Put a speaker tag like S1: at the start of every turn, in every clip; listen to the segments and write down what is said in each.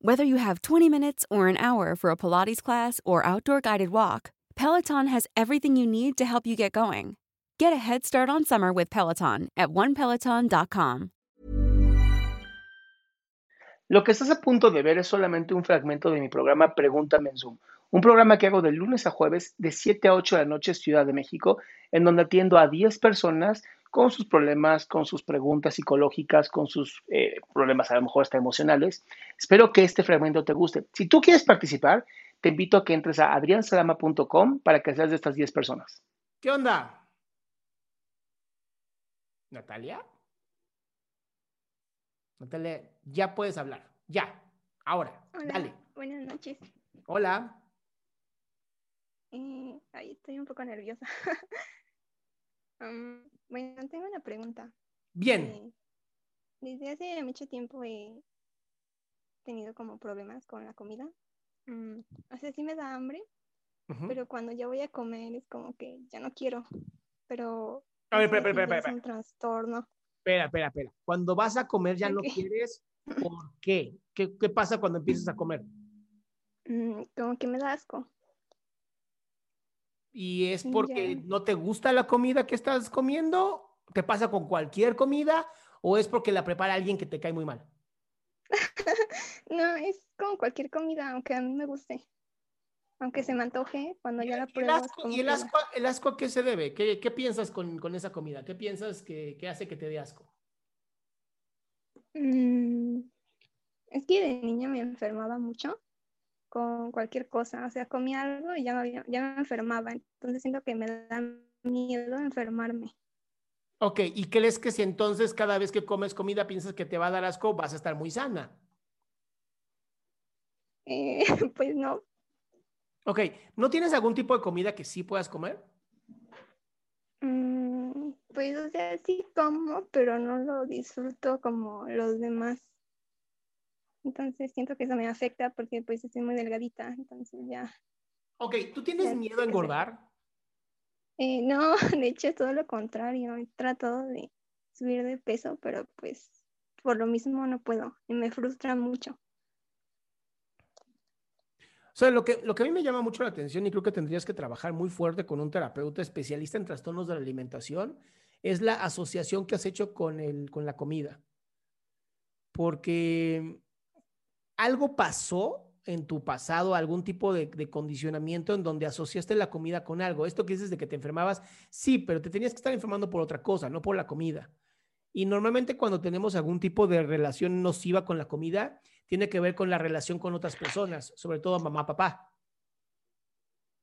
S1: Whether you have 20 minutes or an hour for a Pilates class or outdoor guided walk, Peloton has everything you need to help you get going. Get a head start on summer with Peloton at onepeloton.com.
S2: Lo que estás a punto de ver es solamente un fragmento de mi programa Pregúntame en Zoom, un programa que hago de lunes a jueves de 7 a 8 de la noche Ciudad de México, en donde atiendo a 10 personas con sus problemas, con sus preguntas psicológicas, con sus eh, problemas a lo mejor hasta emocionales. Espero que este fragmento te guste. Si tú quieres participar, te invito a que entres a adriansalama.com para que seas de estas 10 personas. ¿Qué onda? ¿Natalia? Natalia, ya puedes hablar. Ya. Ahora.
S3: Hola,
S2: Dale.
S3: Buenas noches.
S2: Hola.
S3: Eh, ay, estoy un poco nerviosa. Um, bueno, tengo una pregunta.
S2: Bien.
S3: Eh, desde hace mucho tiempo he tenido como problemas con la comida. Mm, o sea, sí me da hambre, pero cuando ya voy a comer es como que ya no quiero. Pero
S2: A ver,
S3: no sé
S2: espera, espera,
S3: si ya
S2: espera,
S3: es un trastorno.
S2: Espera, espera, espera. Cuando vas a comer ya no
S3: Ok.
S2: quieres, ¿por qué? qué? ¿Qué pasa cuando empiezas a comer?
S3: Mm, como que me da asco.
S2: ¿Y es porque
S3: Ya.
S2: no te gusta la comida que estás comiendo? ¿Te pasa con cualquier comida? ¿O es porque la prepara alguien que te cae muy mal?
S3: No, es como cualquier comida, aunque a mí me guste. Aunque se me antoje, cuando ya la
S2: ¿Y el
S3: pruebo.
S2: asco, y el asco, el asco a qué se debe? ¿Qué, qué piensas con, con esa comida? ¿Qué piensas que, que hace que te dé asco?
S3: Mm, es que de niña me enfermaba mucho con cualquier cosa. O sea, comía algo y ya me, había- ya me enfermaba. Entonces siento que me da miedo enfermarme.
S2: Ok, ¿y crees que si entonces cada vez que comes comida piensas que te va a dar asco, vas a estar muy sana?
S3: Eh, pues no,
S2: Ok, ¿no tienes algún tipo de comida que sí puedas comer?
S3: Mm, pues o sea, sí como, pero no lo disfruto como los demás. Entonces siento que eso me afecta porque pues estoy muy delgadita. Entonces ya.
S2: Ok, ¿tú tienes miedo a engordar?
S3: Eh, no, de hecho es todo lo contrario. He tratado de subir de peso, pero pues por lo mismo no puedo y me frustra mucho.
S2: O sea, lo que, lo que a mí me llama mucho la atención y creo que tendrías que trabajar muy fuerte con un terapeuta especialista en trastornos de la alimentación es la asociación que has hecho con, el, con la comida. Porque algo pasó en tu pasado, algún tipo de, condicionamiento en donde asociaste la comida con algo. Esto que dices de que te enfermabas, sí, pero te tenías que estar enfermando por otra cosa, no por la comida. Y normalmente cuando tenemos algún tipo de relación nociva con la comida, tiene que ver con la relación con otras personas, sobre todo mamá, papá.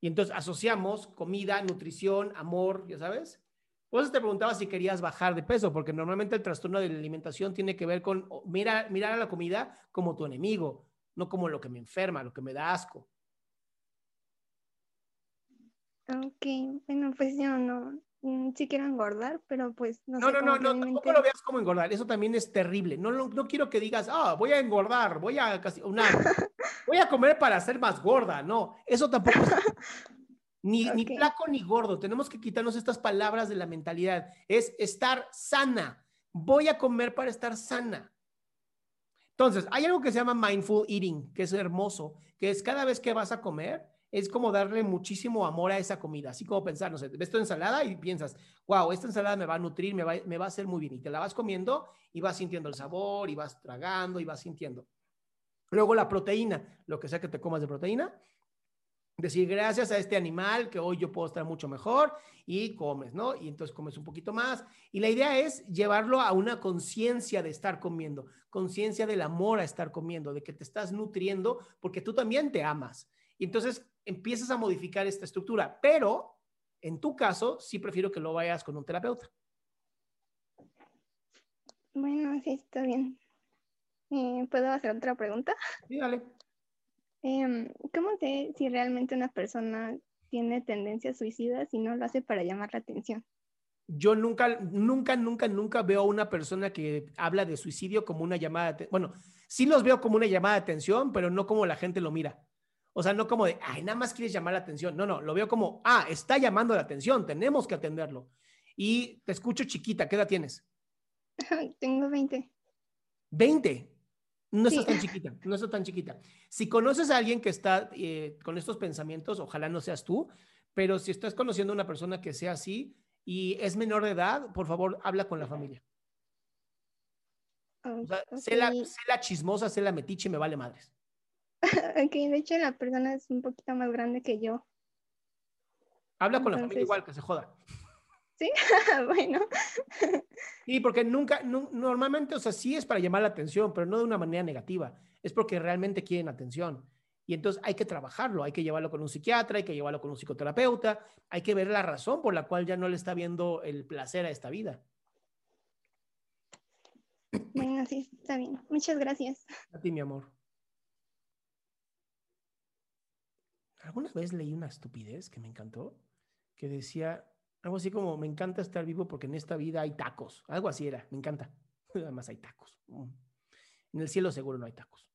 S2: Y entonces asociamos comida, nutrición, amor, ya sabes. Por eso te preguntaba si querías bajar de peso, porque normalmente el trastorno de la alimentación tiene que ver con oh, mira, mirar a la comida como tu enemigo, no como lo que me enferma, lo que me da asco.
S3: Ok, bueno, pues yo no, mm, sí quiero engordar, pero pues no
S2: No,
S3: sé,
S2: no, no, no, tampoco lo veas como engordar, eso también es terrible. No, no, no quiero que digas, ah, voy a engordar, voy a casi, una, voy a comer para ser más gorda. No, eso tampoco es ni, ni flaco ni gordo. Tenemos que quitarnos estas palabras de la mentalidad. Es estar sana. Voy a comer para estar sana. Entonces, hay algo que se llama mindful eating, que es hermoso, que es cada vez que vas a comer, es como darle muchísimo amor a esa comida, así como pensar, no sé, ves tu ensalada y piensas, wow, esta ensalada me va a nutrir, me va, me va a hacer muy bien, y te la vas comiendo y vas sintiendo el sabor, y vas tragando, y vas sintiendo. Luego la proteína, lo que sea que te comas de proteína, Decir, gracias a este animal que hoy yo puedo estar mucho mejor y comes, ¿no? Y entonces comes un poquito más. Y la idea es llevarlo a una conciencia de estar comiendo, conciencia del amor a estar comiendo, de que te estás nutriendo porque tú también te amas. Y entonces empiezas a modificar esta estructura, pero en tu caso sí prefiero que lo vayas con un terapeuta.
S3: Bueno, sí, está bien. Eh, ¿Puedo hacer otra pregunta?
S2: Sí, dale.
S3: Em, ¿Cómo sé si realmente una persona tiene tendencias suicidas y no lo hace para llamar la atención?
S2: Yo nunca, nunca, nunca, nunca veo a una persona que habla de suicidio como una llamada de Bueno, sí los veo como una llamada de atención, pero no como la gente lo mira. O sea, no como de, ay, nada más quieres llamar la atención. No, no, lo veo como, ah, está llamando la atención, tenemos que atenderlo. Y te escucho chiquita, ¿qué edad tienes?
S3: Tengo 20.
S2: 20. No estás tan chiquita, no estás tan chiquita. Si conoces a alguien que está eh, con estos pensamientos, ojalá no seas tú, pero si estás conociendo a una persona que sea así y es menor de edad, por favor, habla con la familia. O sea, sé, la, sé, la, chismosa, sé la metiche, me vale madres.
S3: ok, de hecho la persona es un poquito más grande que yo.
S2: Habla con la familia igual, que se joda.
S3: Sí, bueno.
S2: Sí, porque nunca, normalmente, o sea, sí es para llamar la atención, pero no de una manera negativa. Es porque realmente quieren atención. Y entonces hay que trabajarlo, hay que llevarlo con un psiquiatra, hay que llevarlo con un psicoterapeuta, hay que ver la razón por la cual ya no le está viendo el placer a esta vida.
S3: Bueno, sí, está bien. Muchas gracias.
S2: A ti, mi amor. Alguna vez leí una estupidez que me encantó, que decía, algo así como, me encanta estar vivo porque en esta vida hay tacos. Algo así era, me encanta. Además hay tacos. Mm. En el cielo seguro no hay tacos.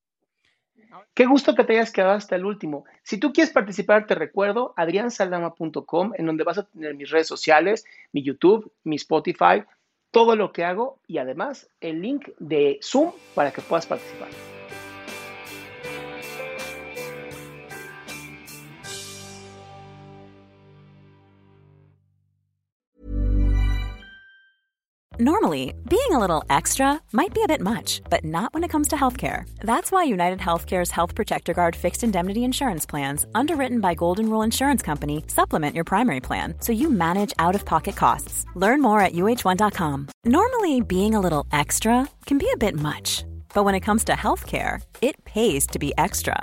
S4: Qué gusto que te hayas quedado hasta el último. Si tú quieres participar, te recuerdo adriansaldama.com, en donde vas a tener mis redes sociales, mi YouTube, mi Spotify, todo lo que hago y además el link de Zoom para que puedas participar.
S5: Normally, being a little extra might be a bit much, but not when it comes to healthcare. That's why United Healthcare's Health Protector Guard fixed indemnity insurance plans, underwritten by Golden Rule Insurance Company, supplement your primary plan so you manage out of pocket costs. Learn more at uh1.com. Normally, being a little extra can be a bit much, but when it comes to healthcare, it pays to be extra.